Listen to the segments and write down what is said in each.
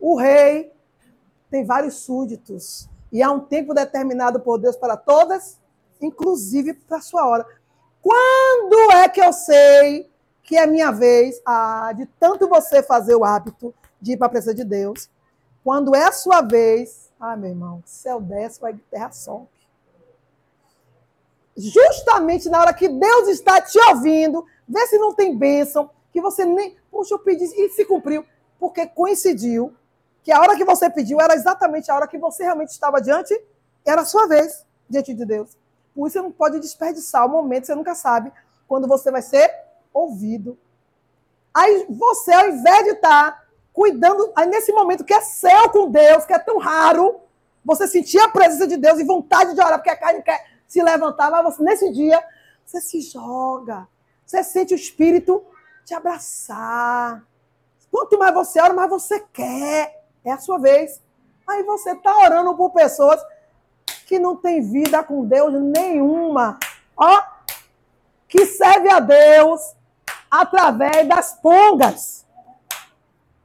O rei tem vários súditos. E há um tempo determinado por Deus para todas, inclusive para a sua hora. Quando é que eu sei que é minha vez ah, de tanto você fazer o hábito de ir para a presença de Deus? Quando é a sua vez, ah, meu irmão, céu desce, vai terra sobe. Justamente na hora que Deus está te ouvindo, vê se não tem bênção, que você nem. Puxa, eu pedi e se cumpriu, porque coincidiu que a hora que você pediu era exatamente a hora que você realmente estava diante, era a sua vez diante de Deus. Por isso você não pode desperdiçar o momento, você nunca sabe quando você vai ser ouvido. Aí você, ao invés de estar cuidando, aí nesse momento que é céu com Deus, que é tão raro, você sentir a presença de Deus e vontade de orar, porque a carne quer se levantar, mas você, nesse dia, você se joga. Você sente o Espírito te abraçar. Quanto mais você ora, mais você quer. É a sua vez. Aí você está orando por pessoas que não têm vida com Deus nenhuma. Ó, que serve a Deus através das pongas.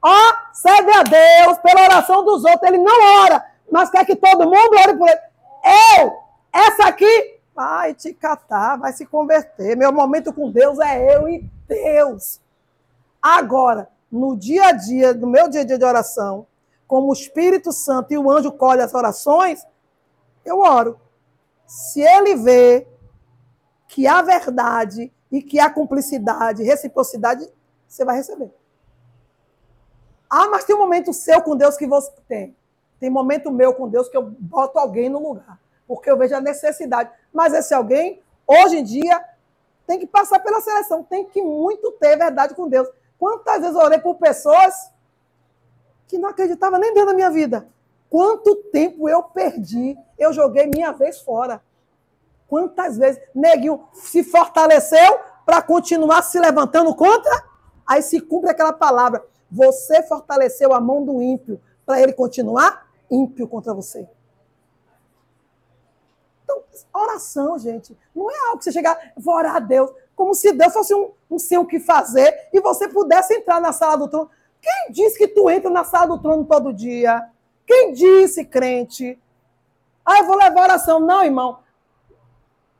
Ó, serve a Deus pela oração dos outros. Ele não ora, mas quer que todo mundo ore por ele. Eu, essa aqui, vai te catar, vai se converter. Meu momento com Deus é eu e Deus. Agora, no dia a dia, no meu dia a dia de oração, como o Espírito Santo e o anjo colhe as orações, eu oro. Se ele vê que há verdade e que há cumplicidade, reciprocidade, você vai receber. Ah, mas tem um momento seu com Deus que você tem. Tem momento meu com Deus que eu boto alguém no lugar, porque eu vejo a necessidade. Mas esse alguém, hoje em dia, tem que passar pela seleção, tem que muito ter verdade com Deus. Quantas vezes eu orei por pessoas que não acreditavam nem dentro da minha vida? Quanto tempo eu perdi? Eu joguei minha vez fora. Quantas vezes Neguinho se fortaleceu para continuar se levantando contra? Aí se cumpre aquela palavra. Você fortaleceu a mão do ímpio para ele continuar ímpio contra você. Então, oração, gente, não é algo que você chegar, vou orar a Deus, como se Deus fosse um, um o que fazer e você pudesse entrar na sala do trono. Quem disse que tu entra na sala do trono todo dia? Quem disse, crente? Ah, eu vou levar oração. Não, irmão.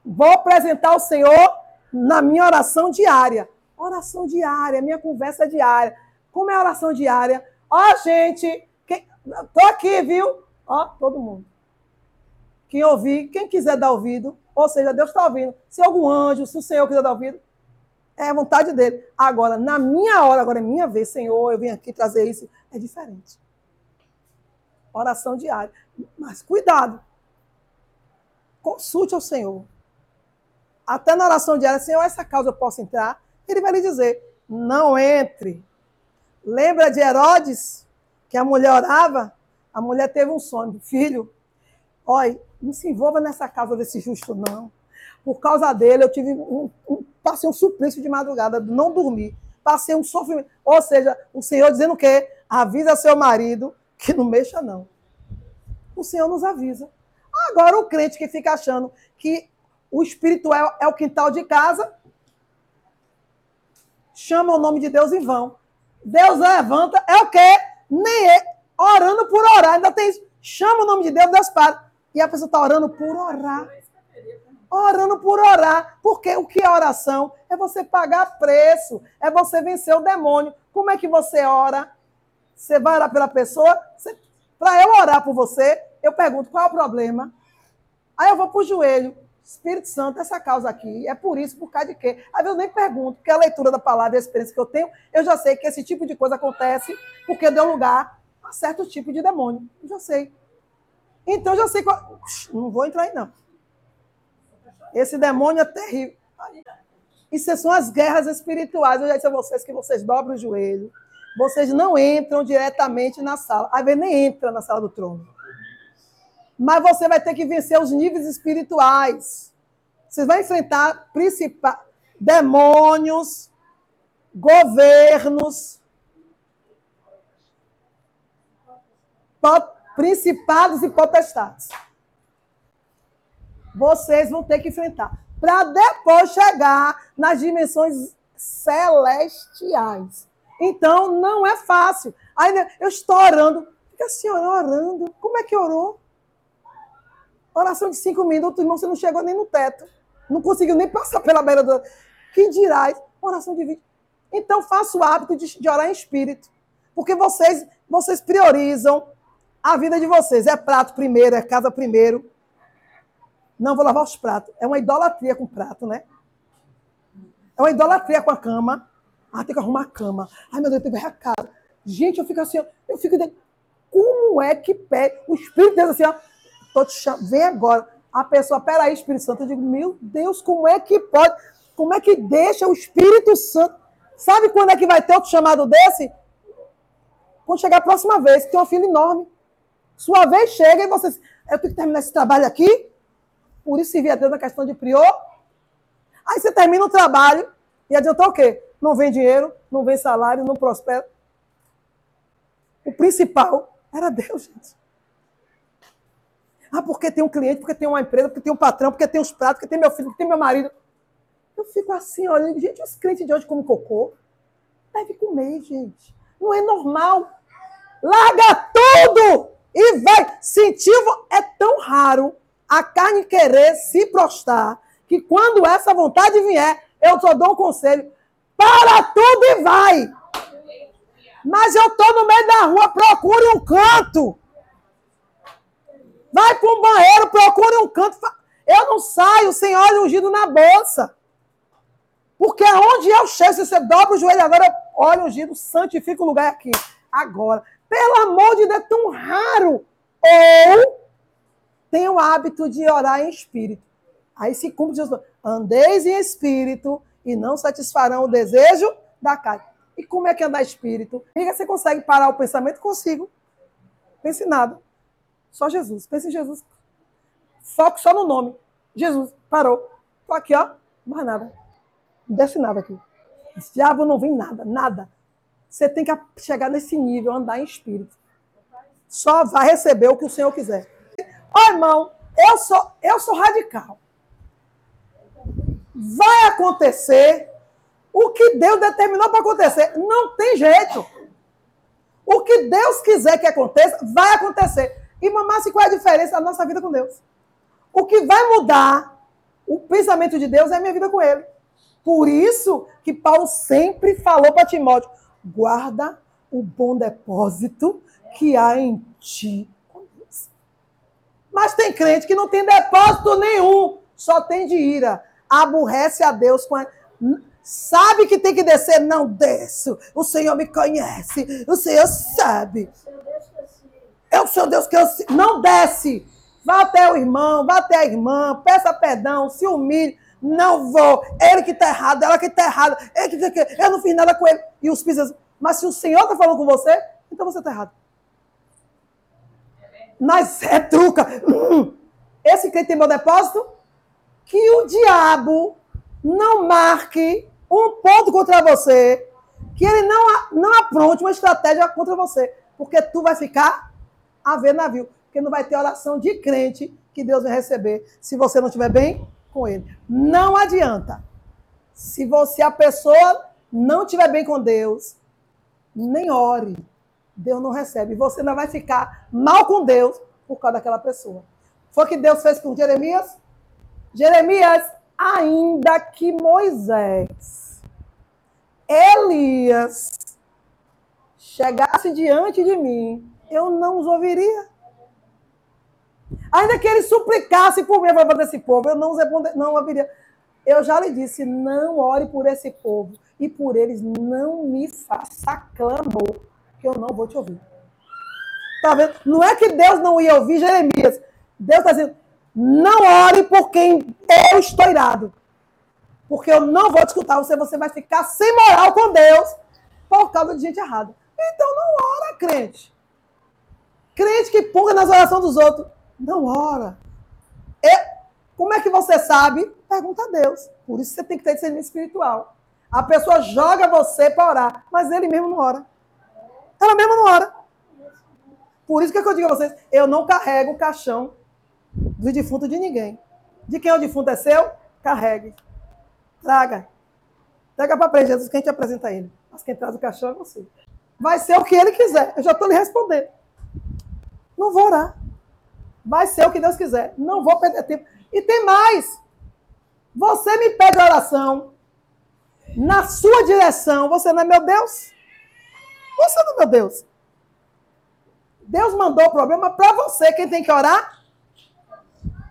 Vou apresentar o Senhor na minha oração diária. Oração diária, minha conversa diária. Como é a oração diária? Ó, gente, quem... tô aqui, viu? Ó, todo mundo. Quem ouvir, quem quiser dar ouvido, ou seja, Deus está ouvindo. Se algum anjo, se o Senhor quiser dar ouvido, é a vontade dele. Agora, na minha hora, agora é minha vez, Senhor, eu vim aqui trazer isso, é diferente. Oração diária. Mas cuidado. Consulte ao Senhor. Até na oração diária, Senhor, essa causa eu posso entrar? Ele vai lhe dizer: não entre. Lembra de Herodes, que a mulher orava? A mulher teve um sonho, filho, olha, não se envolva nessa causa desse justo, não. Por causa dele, eu tive um, um, passei um suplício de madrugada, não dormi. Passei um sofrimento. Ou seja, o Senhor dizendo o quê? Avisa seu marido que não mexa, não. O Senhor nos avisa. Agora, o crente que fica achando que o espiritual é o quintal de casa, chama o nome de Deus em vão. Deus levanta, é o quê? Nem é. Orando por orar, ainda tem isso. Chama o nome de Deus, Deus para. E a pessoa está orando por orar. Orando por orar. Porque o que é oração? É você pagar preço. É você vencer o demônio. Como é que você ora? Você vai orar pela pessoa? Você... Para eu orar por você, eu pergunto qual é o problema. Aí eu vou para o joelho. Espírito Santo, essa causa aqui, é por isso, por causa de quê? Aí eu nem pergunto, porque a leitura da palavra e a experiência que eu tenho, eu já sei que esse tipo de coisa acontece porque deu lugar a certo tipo de demônio. Eu já sei. Então já sei qual. Não vou entrar aí, não. Esse demônio é terrível. Isso são as guerras espirituais. Eu já disse a vocês que vocês dobram o joelho. Vocês não entram diretamente na sala. Às vezes nem entra na sala do trono. Mas você vai ter que vencer os níveis espirituais. Você vai enfrentar principais demônios, governos, principados e potestades. Vocês vão ter que enfrentar. Para depois chegar nas dimensões celestiais. Então, não é fácil. Aí né, eu estou orando. Fica assim, orando. Como é que orou? Oração de cinco minutos, irmão, você não chegou nem no teto. Não conseguiu nem passar pela beira do. Que dirás? Oração de vídeo. Então, faça o hábito de, de orar em espírito. Porque vocês, vocês priorizam a vida de vocês. É prato primeiro, é casa primeiro. Não vou lavar os pratos. É uma idolatria com prato, né? É uma idolatria com a cama. Ah, tem que arrumar a cama. Ai, meu Deus, tem que ver a casa. Gente, eu fico assim, eu fico dentro. Como é que pede? O Espírito Deus assim, ó. Tô te chamando, vem agora. A pessoa, peraí, Espírito Santo. Eu digo, meu Deus, como é que pode? Como é que deixa o Espírito Santo? Sabe quando é que vai ter outro chamado desse? Quando chegar a próxima vez, que tem uma fila enorme. Sua vez chega e você. Eu tenho que terminar esse trabalho aqui. Por isso se via Deus na questão de prior. Aí você termina o trabalho e adiantou o quê? Não vem dinheiro, não vem salário, não prospera. O principal era Deus, gente. Ah, porque tem um cliente, porque tem uma empresa, porque tem um patrão, porque tem os pratos, porque tem meu filho, porque tem meu marido. Eu fico assim, olhando, gente, os crentes de hoje comem cocô. Deve comer, gente. Não é normal. Larga tudo e vai. Sentir é tão raro a carne querer se prostrar que quando essa vontade vier, eu só dou um conselho. Para tudo e vai. Mas eu estou no meio da rua, procure um canto. Vai para um banheiro, procure um canto. Eu não saio sem óleo ungido na bolsa. Porque aonde eu chego, se você dobra o joelho agora, óleo ungido, santifica o lugar aqui. Agora. Pelo amor de Deus, é tão raro. Ou tem o hábito de orar em espírito. Aí se cumpre Jesus. Andeis em espírito e não satisfarão o desejo da carne. E como é que andar espírito? Amiga, você consegue parar o pensamento? Consigo. Pense em nada. Só Jesus. Pense em Jesus. Foco só no nome. Jesus. Parou. Tô aqui, ó. Mais nada. Não desce nada aqui. Esse diabo não vem nada. Nada. Você tem que chegar nesse nível, andar em espírito. Só vai receber o que o Senhor quiser. Ó, oh, irmão, eu sou, eu sou radical. Vai acontecer o que Deus determinou para acontecer. Não tem jeito. O que Deus quiser que aconteça, vai acontecer. E, mamasse, qual é a diferença da nossa vida com Deus? O que vai mudar o pensamento de Deus é a minha vida com Ele. Por isso que Paulo sempre falou para Timóteo: guarda o bom depósito que há em ti. Mas tem crente que não tem depósito nenhum, só tem de ira. Aborrece a Deus com a sabe que tem que descer, não desço. O Senhor me conhece, o Senhor sabe. É o seu Deus que eu não desce. Vá até o irmão, vá até a irmã, peça perdão, se humilhe. Não vou. Ele que está errado, ela que está errada. Eu não fiz nada com ele. E os filhos mas se o Senhor está falando com você, então você está errado. Mas é truca. Hum. Esse crente tem meu depósito? Que o diabo não marque um ponto contra você, que ele não, não apronte uma estratégia contra você, porque tu vai ficar a ver navio, porque não vai ter oração de crente que Deus vai receber se você não estiver bem com ele. Não adianta. Se você, a pessoa, não estiver bem com Deus, nem ore. Deus não recebe. Você não vai ficar mal com Deus por causa daquela pessoa. Foi o que Deus fez com Jeremias? Jeremias, ainda que Moisés Elias chegasse diante de mim, eu não os ouviria. Ainda que ele suplicasse por mim para esse povo, eu não, não ouviria. Eu já lhe disse: não ore por esse povo e por eles não me faça clamor, eu não vou te ouvir. Tá vendo? Não é que Deus não ia ouvir Jeremias. Deus está dizendo: não ore por quem eu estou irado porque eu não vou te escutar você, você vai ficar sem moral com Deus por causa de gente errada. Então não ora, crente. Crente que punga nas orações dos outros. Não ora. E, como é que você sabe? Pergunta a Deus. Por isso você tem que ter discernimento espiritual. A pessoa joga você para orar, mas ele mesmo não ora. Ela mesmo não ora. Por isso que, é que eu digo a vocês, eu não carrego o caixão do defunto de ninguém. De quem o defunto é seu, carregue. Traga. Traga para Jesus que a gente apresenta ele. Mas quem traz o caixão é você. Vai ser o que ele quiser. Eu já estou lhe respondendo. Não vou orar. Vai ser o que Deus quiser. Não vou perder tempo. E tem mais. Você me pede oração na sua direção. Você não é meu Deus? Você não meu Deus. Deus mandou o problema para você. Quem tem que orar?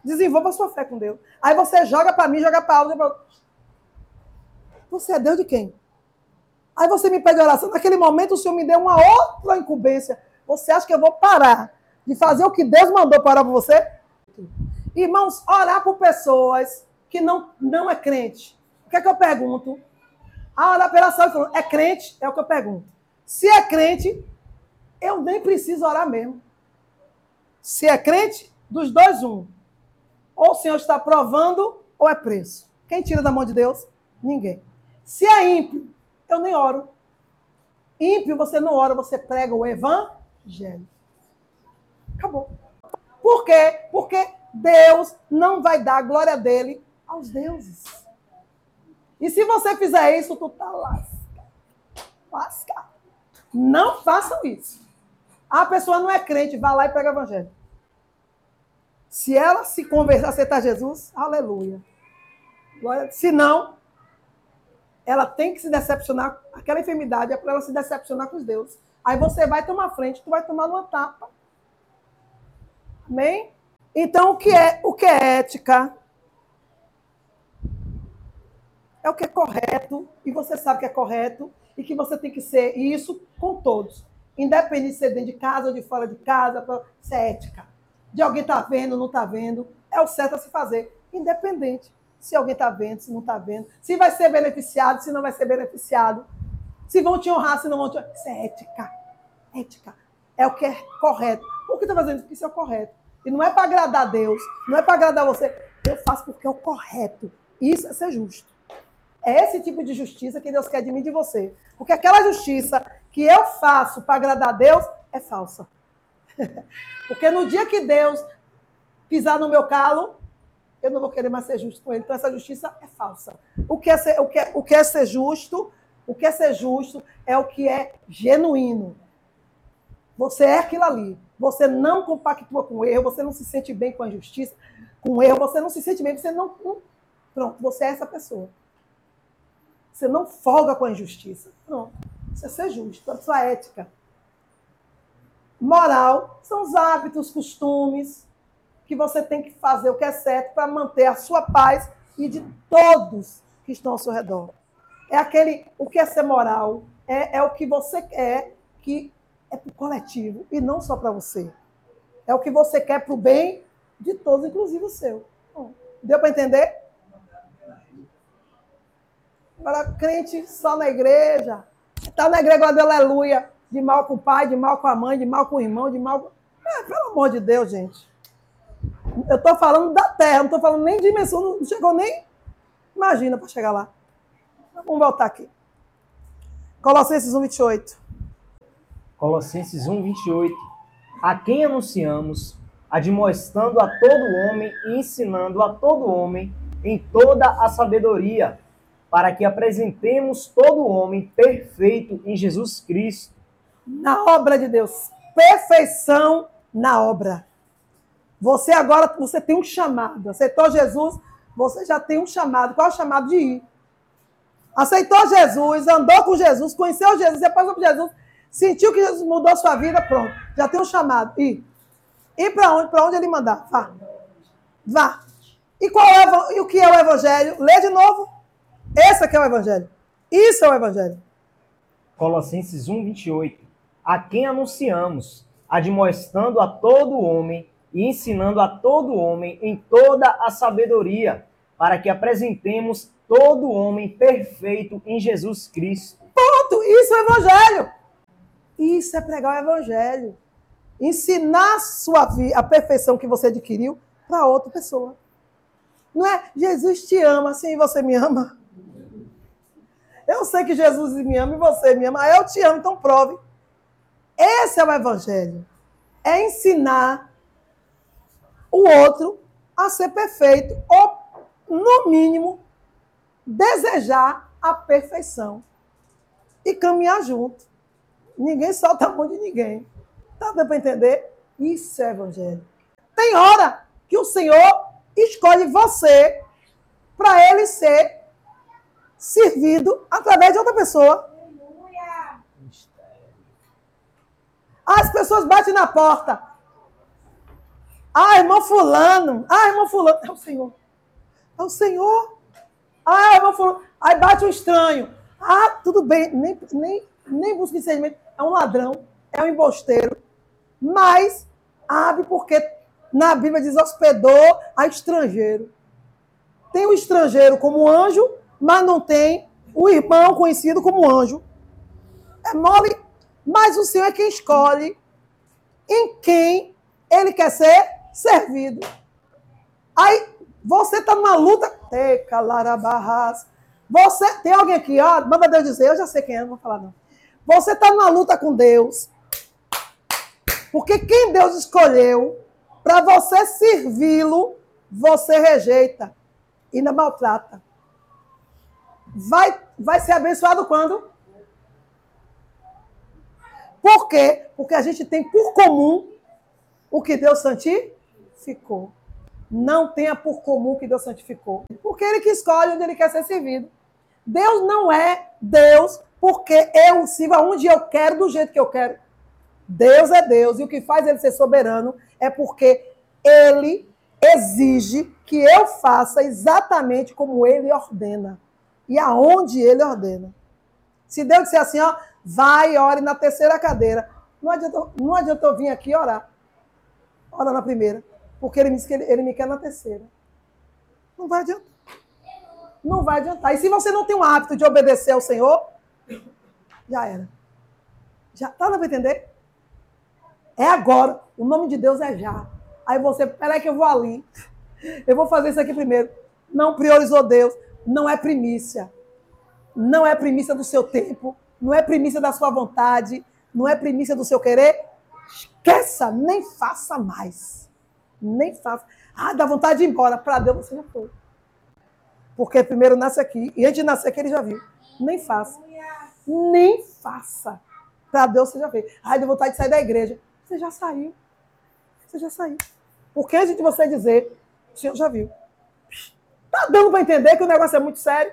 Desenvolva sua fé com Deus. Aí você joga para mim, joga para outro. Você é Deus de quem? Aí você me pede oração. Naquele momento o Senhor me deu uma outra incumbência. Você acha que eu vou parar de fazer o que Deus mandou para você? Irmãos, orar por pessoas que não, não é crente. O que é que eu pergunto? A orar pela saúde é crente? É o que eu pergunto. Se é crente, eu nem preciso orar mesmo. Se é crente, dos dois, um. Ou o Senhor está provando, ou é preço. Quem tira da mão de Deus? Ninguém. Se é ímpio, eu nem oro. Ímpio, você não ora, você prega o evangelho. Acabou. Por quê? Porque Deus não vai dar a glória dele aos deuses. E se você fizer isso, tu tá lascado. Lascado. Não façam isso. A pessoa não é crente, vá lá e pega o evangelho. Se ela se converter, aceitar Jesus, aleluia. Se não, ela tem que se decepcionar. Aquela enfermidade é para ela se decepcionar com os deuses. Aí você vai tomar frente, tu vai tomar uma tapa. Amém? Então, o que é, o que é ética? É o que é correto, e você sabe que é correto, e que você tem que ser isso com todos. Independente de ser dentro de casa ou de fora de casa, isso é ética. De alguém tá vendo, não está vendo, é o certo a se fazer. Independente se alguém está vendo, se não está vendo, se vai ser beneficiado, se não vai ser beneficiado, se vão te honrar, se não vão te honrar. Isso é ética. Ética. É o que é correto. Por que está fazendo isso? Isso é o correto. E não é para agradar Deus, não é para agradar você. Eu faço porque é o correto. Isso é ser justo. É esse tipo de justiça que Deus quer de mim e de você. Porque aquela justiça que eu faço para agradar a Deus é falsa. porque no dia que Deus pisar no meu calo, eu não vou querer mais ser justo com ele. Então, essa justiça é falsa. O que é ser, o que é, o que é ser justo? O que é ser justo é o que é genuíno. Você é aquilo ali. Você não compactua com o erro, você não se sente bem com a injustiça, com o erro, você não se sente bem, você não. Pronto, você é essa pessoa. Você não folga com a injustiça. Pronto. Isso é ser justo, a sua ética. Moral são os hábitos, costumes, que você tem que fazer o que é certo para manter a sua paz e de todos que estão ao seu redor. É aquele, o que é ser moral, é, é o que você quer que é para o coletivo e não só para você. É o que você quer para o bem de todos, inclusive o seu. Bom, deu para entender? Agora, crente só na igreja, está na igreja de aleluia, de mal com o pai, de mal com a mãe, de mal com o irmão, de mal. É, pelo amor de Deus, gente. Eu estou falando da terra, não estou falando nem de dimensão, não chegou nem. Imagina para chegar lá. Vamos voltar aqui. Colossenses 1, 28. Colossenses 1, 28. A quem anunciamos, admoestando a todo homem e ensinando a todo homem em toda a sabedoria, para que apresentemos todo homem perfeito em Jesus Cristo. Na obra de Deus. Perfeição na obra. Você agora você tem um chamado. Aceitou Jesus, você já tem um chamado. Qual é o chamado de ir? Aceitou Jesus, andou com Jesus, conheceu Jesus, passou por Jesus, sentiu que Jesus mudou a sua vida, pronto. Já tem um chamado. Ir. Ir para onde? Para onde ele mandar? Vá. Vá. E, qual é, e o que é o evangelho? Lê de novo. Esse aqui é o evangelho. Isso é o evangelho. Colossenses 1, 28. A quem anunciamos, admoestando a todo homem e ensinando a todo homem em toda a sabedoria, para que apresentemos todo homem perfeito em Jesus Cristo. Ponto! Isso é evangelho. Isso é pregar o evangelho. Ensinar sua vida, a perfeição que você adquiriu para outra pessoa. Não é Jesus te ama, assim você me ama. Eu sei que Jesus me ama e você me ama. Eu te amo, então prove. Esse é o evangelho. É ensinar o outro a ser perfeito, ou, no mínimo, desejar a perfeição. e caminhar junto. Ninguém solta a mão de ninguém. Tá dando para entender? Isso é evangelho. Tem hora que o Senhor escolhe você para ele ser servido através de outra pessoa. As pessoas batem na porta. Ah, irmão fulano. Ah, irmão fulano. É o Senhor. É o Senhor. Ah, irmão fulano. Aí bate um estranho. Ah, tudo bem. Nem, nem, nem busca discernimento. É um ladrão. É um embosteiro. Mas abre porque na Bíblia diz hospedou a estrangeiro. Tem o estrangeiro como anjo, mas não tem o irmão conhecido como anjo. É mole, mas o Senhor é quem escolhe em quem ele quer ser servido. Aí você está numa luta. Você tem alguém aqui, ó, manda Deus dizer, eu já sei quem é, não vou falar não. Você está numa luta com Deus. Porque quem Deus escolheu para você servi-lo, você rejeita e ainda maltrata. Vai, vai ser abençoado quando? Por quê? Porque a gente tem por comum o que Deus santificou. Não tenha por comum o que Deus santificou. Porque Ele que escolhe onde Ele quer ser servido. Deus não é Deus porque eu sirvo aonde eu quero, do jeito que eu quero. Deus é Deus e o que faz ele ser soberano é porque ele exige que eu faça exatamente como ele ordena e aonde ele ordena. Se Deus disser assim, ó, vai e ore na terceira cadeira, não adianta, não adianta eu vir aqui orar. Ora na primeira, porque ele me disse que ele, ele me quer na terceira. Não vai adiantar. Não vai adiantar. E se você não tem o hábito de obedecer ao Senhor, já era. Já tá dando para entender? É agora. O nome de Deus é já. Aí você, peraí que eu vou ali. Eu vou fazer isso aqui primeiro. Não priorizou Deus. Não é primícia. Não é primícia do seu tempo. Não é primícia da sua vontade. Não é primícia do seu querer. Esqueça, nem faça mais. Nem faça. Ah, dá vontade de ir embora. Para Deus você já foi. Porque primeiro nasce aqui. E antes de nascer aqui ele já viu. Nem faça. Nem faça. Para Deus você já fez. Ai, deu vontade de sair da igreja. Você já saiu. Você já saiu. Porque antes de você dizer, o Senhor já viu. Tá dando para entender que o negócio é muito sério?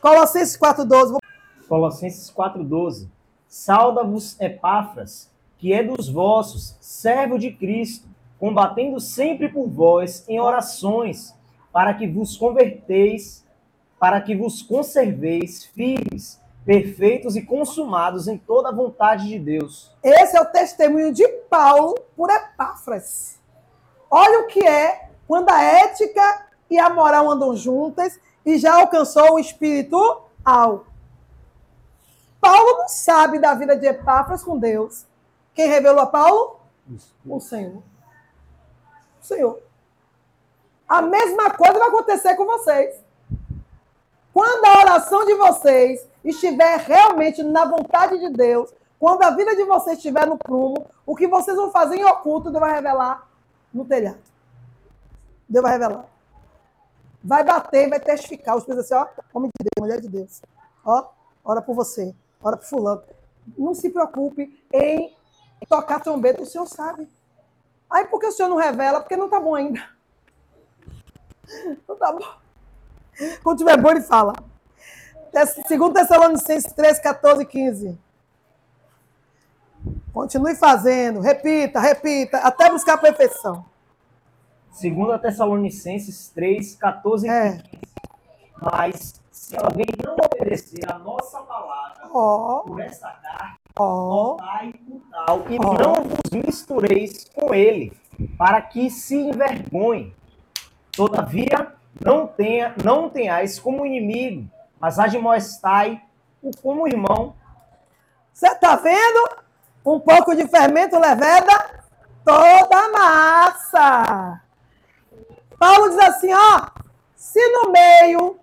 Colossenses 4,12. Colossenses 4,12. Sauda-vos Epáfras, que é dos vossos, servo de Cristo, combatendo sempre por vós em orações, para que vos converteis, para que vos conserveis firmes perfeitos e consumados em toda a vontade de Deus. Esse é o testemunho de Paulo por Epáfras. Olha o que é quando a ética e a moral andam juntas e já alcançou o espiritual. Paulo não sabe da vida de Epáfras com Deus. Quem revelou a Paulo? O Senhor. O Senhor. A mesma coisa vai acontecer com vocês. Quando a oração de vocês estiver realmente na vontade de Deus, quando a vida de vocês estiver no prumo, o que vocês vão fazer em oculto, Deus vai revelar no telhado. Deus vai revelar. Vai bater, vai testificar. Os pensam assim, ó, homem de Deus, mulher de Deus. Ó, ora por você, ora por fulano. Não se preocupe em tocar trombeta, o Senhor sabe. Aí por que o Senhor não revela? Porque não está bom ainda. Não está bom. Quando tiver bom, ele fala. Segundo Tessalonicenses 3, 14 e 15. Continue fazendo, repita, repita, até buscar a perfeição. Segundo Tessalonicenses 3, 14 e é. 15. Mas se alguém não obedecer a nossa palavra oh. por esta carta, oh. o tal, e oh. não vos mistureis com ele, para que se envergonhe. Todavia, não, tenha, não tenhais como inimigo mas admoestai o como irmão. Você está vendo? Um pouco de fermento leveda toda a massa. Paulo diz assim, ó, se no meio,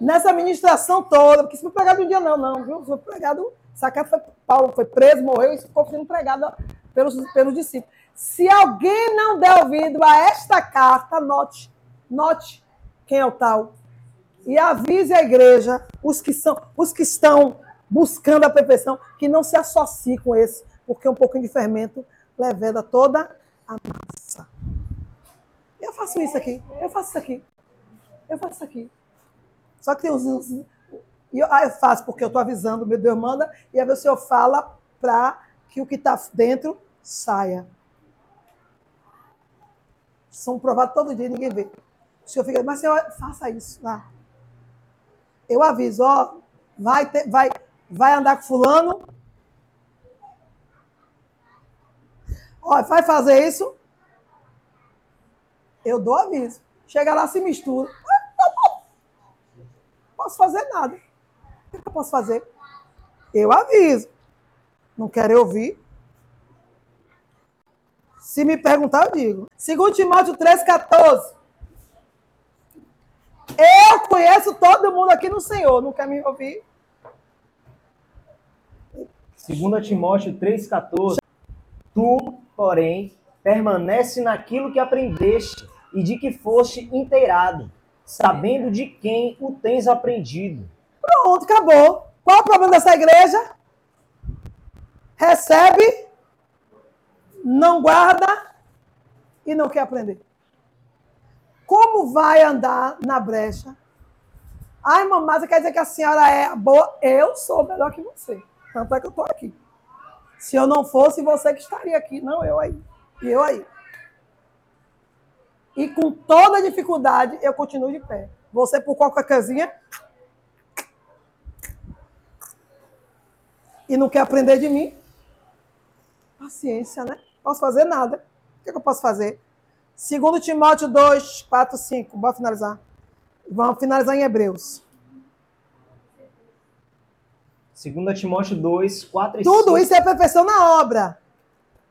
nessa ministração toda, porque isso foi pregado um dia não, não, viu? Foi pregado, sacado foi, Paulo foi preso, morreu, isso ficou sendo pregado pelos, pelos discípulos. Se alguém não der ouvido a esta carta, note, note quem é o tal e avise a igreja, os que, são, os que estão buscando a perfeição, que não se associe com esse, porque um pouquinho de fermento leveda toda a massa. Eu faço isso aqui, eu faço isso aqui, eu faço isso aqui. Só que tem uns. uns eu, ah, eu faço porque eu estou avisando, meu Deus manda, e o Senhor fala para que o que está dentro saia. São provados todo dia, ninguém vê. O Senhor fica, mas Senhor, faça isso lá. Eu aviso, ó, vai, ter, vai, vai andar com fulano. Ó, vai fazer isso. Eu dou aviso. Chega lá, se mistura. Não posso fazer nada. O que eu posso fazer? Eu aviso. Não quero ouvir. Se me perguntar, eu digo. Segundo Timóteo 3,14. Eu conheço todo mundo aqui no Senhor. Não quer me ouvir? 2 Timóteo 3,14. Tu, porém, permanece naquilo que aprendeste e de que foste inteirado, sabendo de quem o tens aprendido. Pronto, acabou. Qual é o problema dessa igreja? Recebe, não guarda e não quer aprender. Como vai andar na brecha? Ai, mamãe, você quer dizer que a senhora é boa? Eu sou melhor que você. Tanto é que eu estou aqui. Se eu não fosse, você que estaria aqui. Não, eu aí. E eu aí. E com toda dificuldade, eu continuo de pé. Você, por qualquer coisinha. E não quer aprender de mim? Paciência, né? Posso fazer nada. O que, eu posso fazer? Segundo Timóteo 2, 4, 5. Bora finalizar. Vamos finalizar em Hebreus. 2 Timóteo 2, 4 e Tudo 5. isso é perfeição na obra.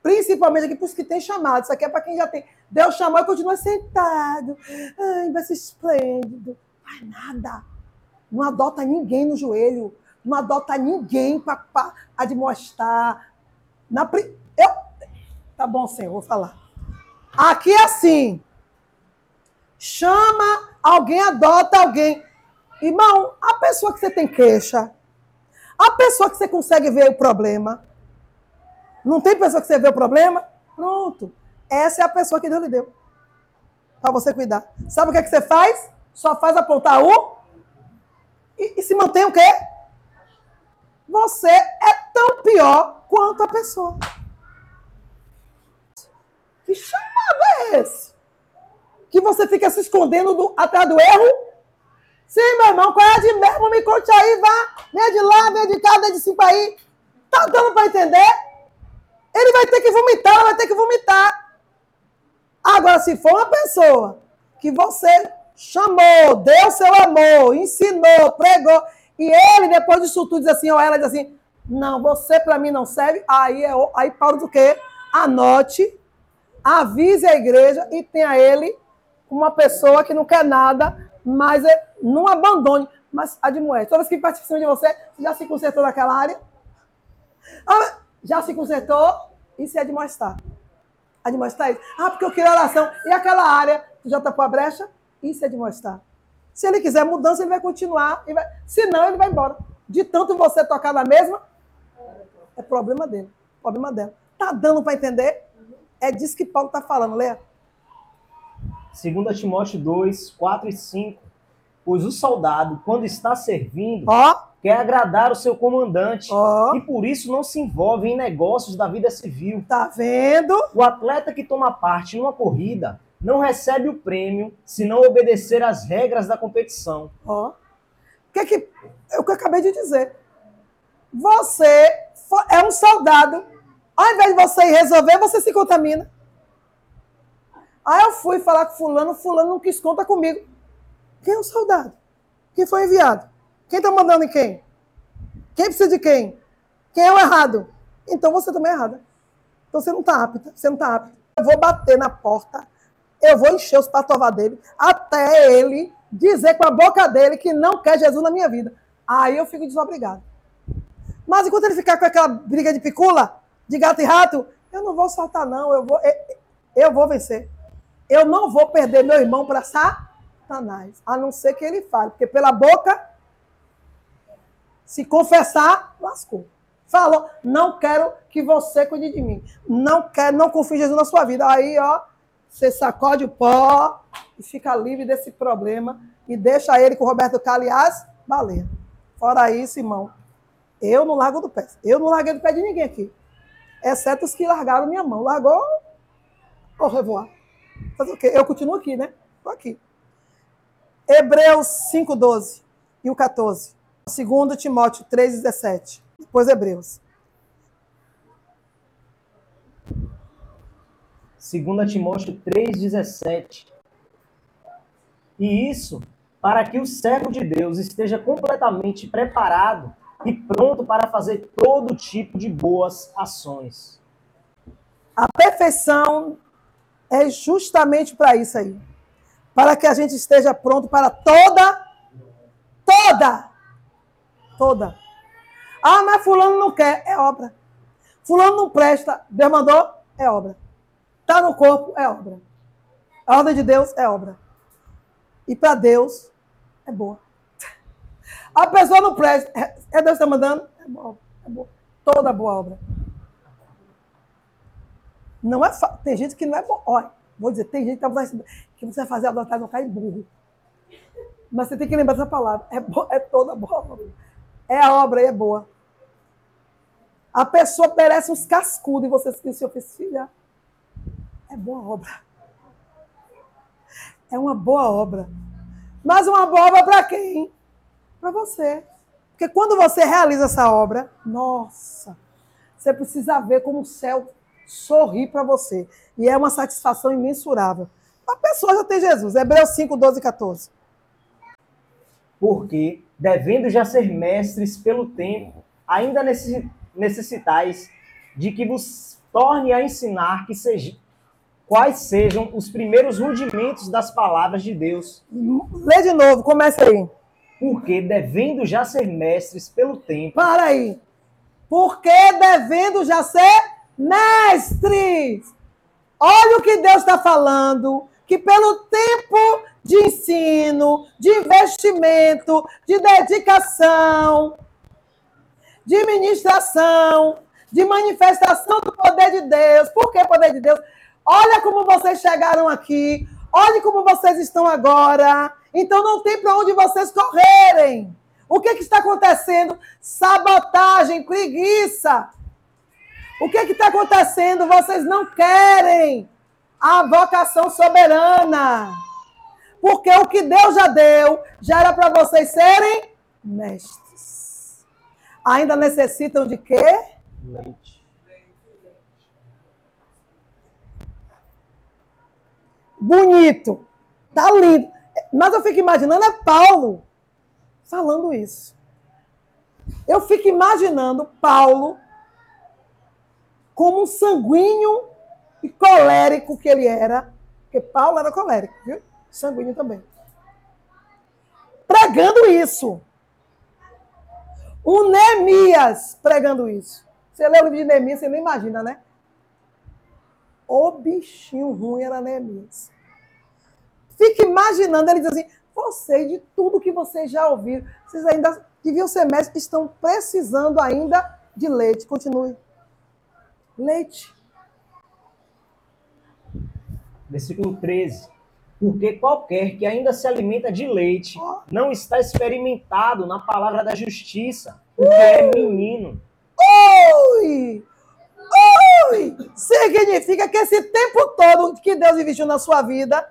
Principalmente aqui para os que têm chamado. Isso aqui é para quem já tem. Deus chamou e continua sentado. Ai, vai ser esplêndido. Faz nada. Não adota ninguém no joelho. Não adota ninguém para admoestar. Na, pri- eu, tá bom, Senhor, vou falar. Aqui é assim. Chama, alguém adota alguém. Irmão, a pessoa que você tem queixa, a pessoa que você consegue ver o problema, não tem pessoa que você vê o problema? Pronto. Essa é a pessoa que Deus lhe deu. Para você cuidar. Sabe o que, é que você faz? Só faz apontar o. E, e se mantém o quê? Você é tão pior quanto a pessoa. Que chamado é esse? Que você fica se escondendo do, atrás do erro? Sim, meu irmão, qual é de mesmo? Me conte aí, vá. Vem de lá, vem de cá, vem de cinco aí. Tá dando para entender? Ele vai ter que vomitar, ela vai ter que vomitar. Agora, se for uma pessoa que você chamou, deu seu amor, ensinou, pregou, e ele, depois disso tudo, diz assim, ou ela diz assim, não, você para mim não serve, aí, é, aí Paulo do quê? Anote, avise a igreja e tenha ele uma pessoa que não quer nada, mas é, não abandone, mas admoeste. Toda vez que cima de você, você já se consertou naquela área? Ah, já se consertou? Isso é admoestar. Admoestar isso. Ah, porque eu queria oração. E aquela área, tu já tapou a brecha? Isso é admoestar. Se ele quiser mudança, ele vai continuar. Ele vai... Se não, ele vai embora. De tanto você tocar na mesma, é problema dele. Problema dela. Tá dando para entender? É disso que Paulo está falando, Leia. 2 Timóteo 2, 4 e 5. Pois o soldado, quando está servindo, Ó, quer agradar o seu comandante ó. e por isso não se envolve em negócios da vida civil. Tá vendo? O atleta que toma parte numa corrida não recebe o prêmio se não obedecer às regras da competição. Ó. O que, que é o que eu acabei de dizer? Você é um soldado. Ao invés de você ir resolver, você se contamina. Aí eu fui falar com fulano, fulano não quis conta comigo. Quem é o soldado? Quem foi enviado? Quem está mandando em quem? Quem precisa de quem? Quem é o errado? Então você também é errada. Então você não está apta. Você não está apta. Eu vou bater na porta. Eu vou encher os patovar dele até ele dizer com a boca dele que não quer Jesus na minha vida. Aí eu fico desobrigado. Mas enquanto ele ficar com aquela briga de picula, de gato e rato, eu não vou soltar, não. Eu vou, eu, eu vou vencer. Eu não vou perder meu irmão para Satanás. A não ser que ele fale. Porque pela boca Se confessar, lascou. Falou, não quero que você cuide de mim. Não quero, não confio em Jesus na sua vida. Aí, ó, você sacode o pó e fica livre desse problema e deixa ele com o Roberto Calias baleia. Fora isso, irmão, eu não largo do pé. Eu não larguei do pé de ninguém aqui. Exceto os que largaram minha mão. Largou, au revoir. Fazer o quê? Eu continuo aqui, né? Estou aqui. Hebreus 5,12 e o 14. 2 Timóteo 3,17. Depois Hebreus. 2 Timóteo 3,17. E isso para que o servo de Deus esteja completamente preparado e pronto para fazer todo tipo de boas ações. A perfeição é justamente para isso aí. Para que a gente esteja pronto para toda, toda, toda. Ah, mas fulano não quer, é obra. Fulano não presta, Deus mandou, é obra. Está no corpo, é obra. A ordem de Deus é obra. E para Deus é boa. A pessoa não presta. É, é Deus está mandando? É boa, é boa. Toda boa obra. Não é fácil. Tem gente que não é bom. Olha, vou dizer, tem gente que, você vai fazer a vontade não cair burro. Mas você tem que lembrar dessa palavra. É, bo... é toda boa obra. É a obra e é boa. A pessoa merece uns cascudos e você se fez filha. É boa obra. É uma boa obra. Mas uma boa obra para quem? Para você. Porque quando você realiza essa obra, nossa, você precisa ver como o céu sorri para você. E é uma satisfação imensurável. A pessoa já tem Jesus. Hebreus 5, 12 e 14. Porque, devendo já ser mestres pelo tempo, ainda necessitais de que vos torne a ensinar que seja, quais sejam os primeiros rudimentos das palavras de Deus. Lê de novo, começa aí. Porque devendo já ser mestres pelo tempo. Para aí. Porque devendo já ser mestres. Olha o que Deus está falando. Que pelo tempo de ensino, de investimento, de dedicação, de ministração, de manifestação do poder de Deus. Por que poder de Deus? Olha como vocês chegaram aqui. Olha como vocês estão agora. Então não tem para onde vocês correrem. O que, que está acontecendo? Sabotagem, preguiça. O que está acontecendo? Vocês não querem a vocação soberana. Porque o que Deus já deu, já era para vocês serem mestres. Ainda necessitam de quê? Leite. bonito, tá lindo. Mas eu fico imaginando é Paulo falando isso. Eu fico imaginando Paulo como um sanguíneo e colérico que ele era, porque Paulo era colérico, viu? Sanguíneo também. Pregando isso. O Neemias pregando isso. Você lê o livro de Neemias, você nem imagina, né? O bichinho ruim era Neemias. Fique imaginando, ele diz assim, vocês, de tudo que vocês já ouviram, vocês ainda deviam ser mestres, estão precisando ainda de leite. Continue. Leite. Versículo 13. Porque qualquer que ainda se alimenta de leite não está experimentado na palavra da justiça, porque é menino. Ui! Ui! Significa que esse tempo todo que Deus investiu na sua vida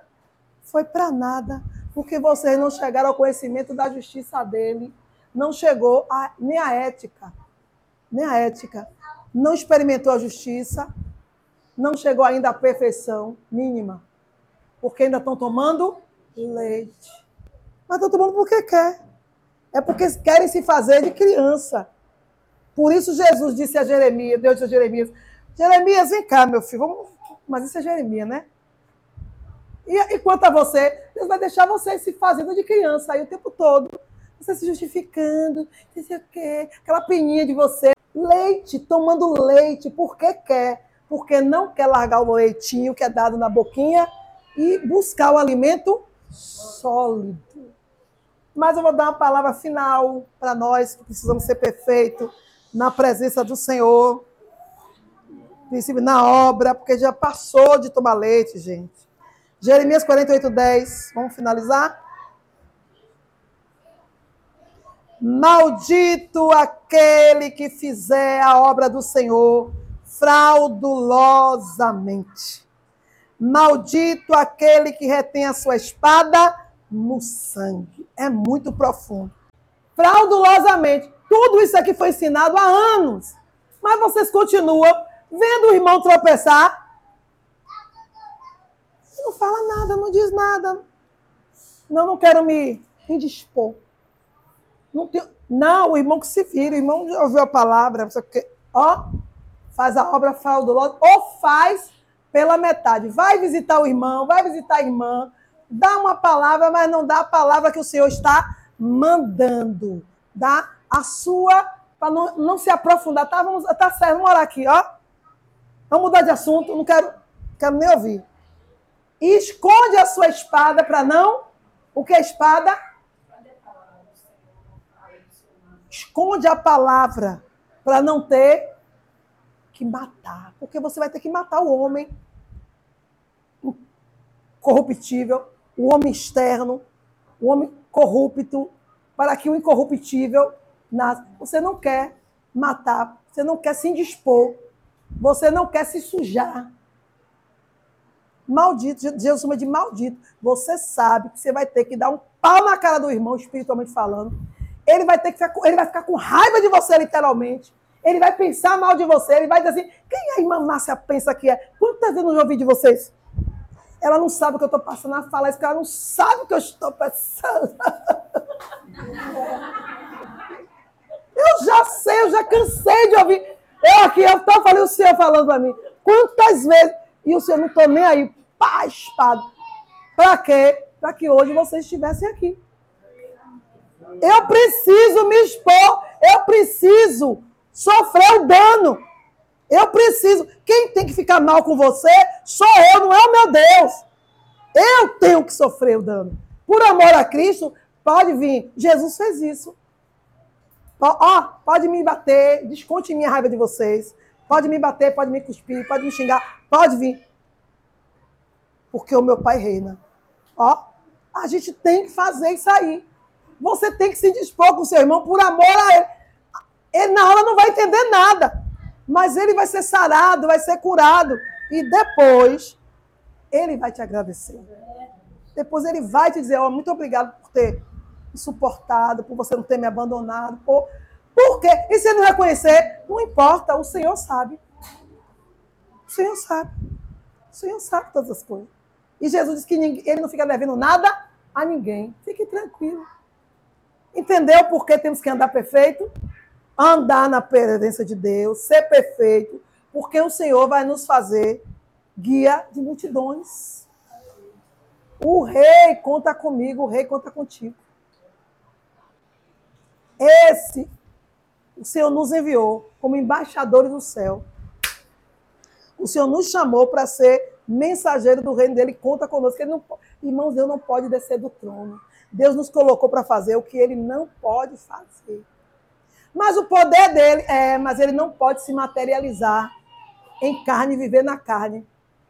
foi para nada, porque vocês não chegaram ao conhecimento da justiça dele, não chegou a, nem a ética, nem a ética, não experimentou a justiça, não chegou ainda à perfeição mínima, porque ainda estão tomando leite. Mas estão tomando porque quer. É porque querem se fazer de criança. Por isso Jesus disse a Jeremias, Deus disse a Jeremias, Jeremias, vem cá, meu filho, vamos... mas isso é Jeremias, né? E, e quanto a você, Deus vai deixar você se fazendo de criança aí o tempo todo. Você se justificando, não sei o quê, aquela peninha de você. Leite, tomando leite, porque quer. Porque não quer largar o leitinho que é dado na boquinha e buscar o alimento sólido. Mas eu vou dar uma palavra final para nós que precisamos ser perfeitos na presença do Senhor. Na obra, porque já passou de tomar leite, gente. Jeremias 48, 10. Vamos finalizar? Maldito aquele que fizer a obra do Senhor fraudulosamente. Maldito aquele que retém a sua espada no sangue. É muito profundo. Fraudulosamente. Tudo isso aqui foi ensinado há anos. Mas vocês continuam vendo o irmão tropeçar. Não fala nada, não diz nada. Não, não quero me indispor. Não, tem... não, o irmão que se vira, o irmão ouviu a palavra, ó, faz a obra fraudulosa, ou faz pela metade. Vai visitar o irmão, vai visitar a irmã, dá uma palavra, mas não dá a palavra que o Senhor está mandando. Dá a sua, para não, não se aprofundar. Tá, vamos, tá certo, vamos orar aqui, ó. Vamos mudar de assunto, não quero, quero nem ouvir. E esconde a sua espada para não. O que é espada? Esconde a palavra para não ter que matar. Porque você vai ter que matar o homem corruptível, o homem externo, o homem corrupto, para que o incorruptível nasça. Você não quer matar, você não quer se indispor, você não quer se sujar. Maldito, Jesus chama de maldito. Você sabe que você vai ter que dar um pau na cara do irmão, espiritualmente falando. Ele vai ter que ficar, ele vai ficar com raiva de você, literalmente. Ele vai pensar mal de você, ele vai dizer assim: quem a irmã Márcia pensa que é? Quantas vezes eu já ouvi de vocês? Ela não sabe o que eu estou passando a falar, porque ela não sabe o que eu estou pensando. Eu já sei, eu já cansei de ouvir. Eu aqui, eu estou falando o senhor falando para mim. Quantas vezes? E o senhor não estou nem aí, pá, espada. Para quê? Para que hoje vocês estivessem aqui. Eu preciso me expor, eu preciso sofrer o dano. Eu preciso. Quem tem que ficar mal com você sou eu, não é o meu Deus. Eu tenho que sofrer o dano. Por amor a Cristo, pode vir. Jesus fez isso. Ó, pode me bater, desconte minha raiva de vocês. Pode me bater, pode me cuspir, pode me xingar, pode vir. Porque o meu pai reina. Ó, a gente tem que fazer isso aí. Você tem que se dispor com o seu irmão por amor a ele. Ele na hora não vai entender nada mas ele vai ser sarado, vai ser curado. E depois, ele vai te agradecer. Depois ele vai te dizer, oh, muito obrigado por ter me suportado, por você não ter me abandonado. Por, por quê? E se ele não reconhecer, não importa, o Senhor sabe. O Senhor sabe. O Senhor sabe todas as coisas. E Jesus disse que ele não fica devendo nada a ninguém. Fique tranquilo. Entendeu por que temos que andar perfeito? Andar na presença de Deus, ser perfeito, porque o Senhor vai nos fazer guia de multidões. O rei conta comigo, o rei conta contigo. Esse, o Senhor nos enviou como embaixadores do céu. O Senhor nos chamou para ser mensageiro do reino dele, conta conosco. Ele não, irmãos, Deus não pode descer do trono. Deus nos colocou para fazer o que ele não pode fazer. Mas o poder dele é, mas ele não pode se materializar em carne viver na carne.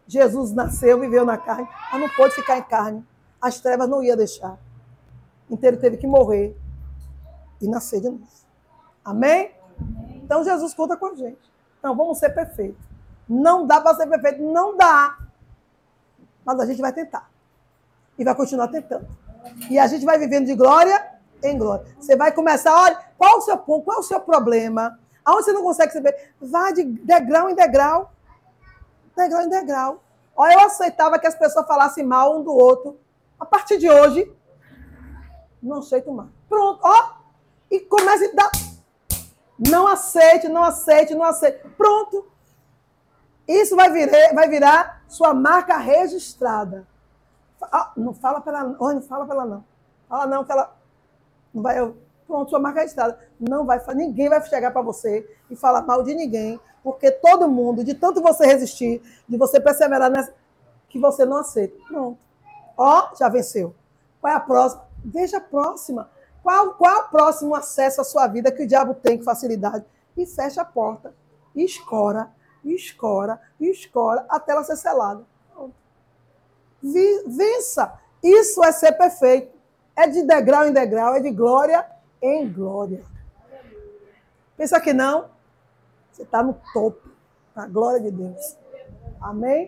Jesus nasceu, viveu na carne, mas não pôde ficar em carne. As trevas não ia deixar. Então ele teve que morrer e nascer de novo. Amém? Então Jesus conta com a gente. Então vamos ser perfeitos. Não dá para ser perfeito, não dá. Mas a gente vai tentar. E vai continuar tentando. E a gente vai vivendo de glória em glória. Você vai começar, olha, qual o seu ponto, qual o seu problema? Aonde você não consegue saber? Vá de degrau em degrau. Degrau em degrau. Olha, eu aceitava que as pessoas falassem mal um do outro. A partir de hoje, não aceito mais. Pronto, ó. E comece a dar. Não aceite, não aceite, não aceite. Pronto. Isso vai virar, vai virar sua marca registrada. Ah, não fala para ela, não fala para ela não. Fala não, que ela não vai, pronto, sua marca registrada. Não vai, ninguém vai chegar para você e falar mal de ninguém, porque todo mundo, de tanto você resistir, de você perseverar nessa, que você não aceita. Pronto. Ó, já venceu. Qual é a próxima? Veja a próxima. Qual, qual o próximo acesso à sua vida que o diabo tem com facilidade? E fecha a porta, e escora, e escora, e escora, até ela ser selada. Vença. Isso é ser perfeito. É de degrau em degrau, é de glória em glória. Pensa que não? Você está no topo, na glória de Deus. Amém?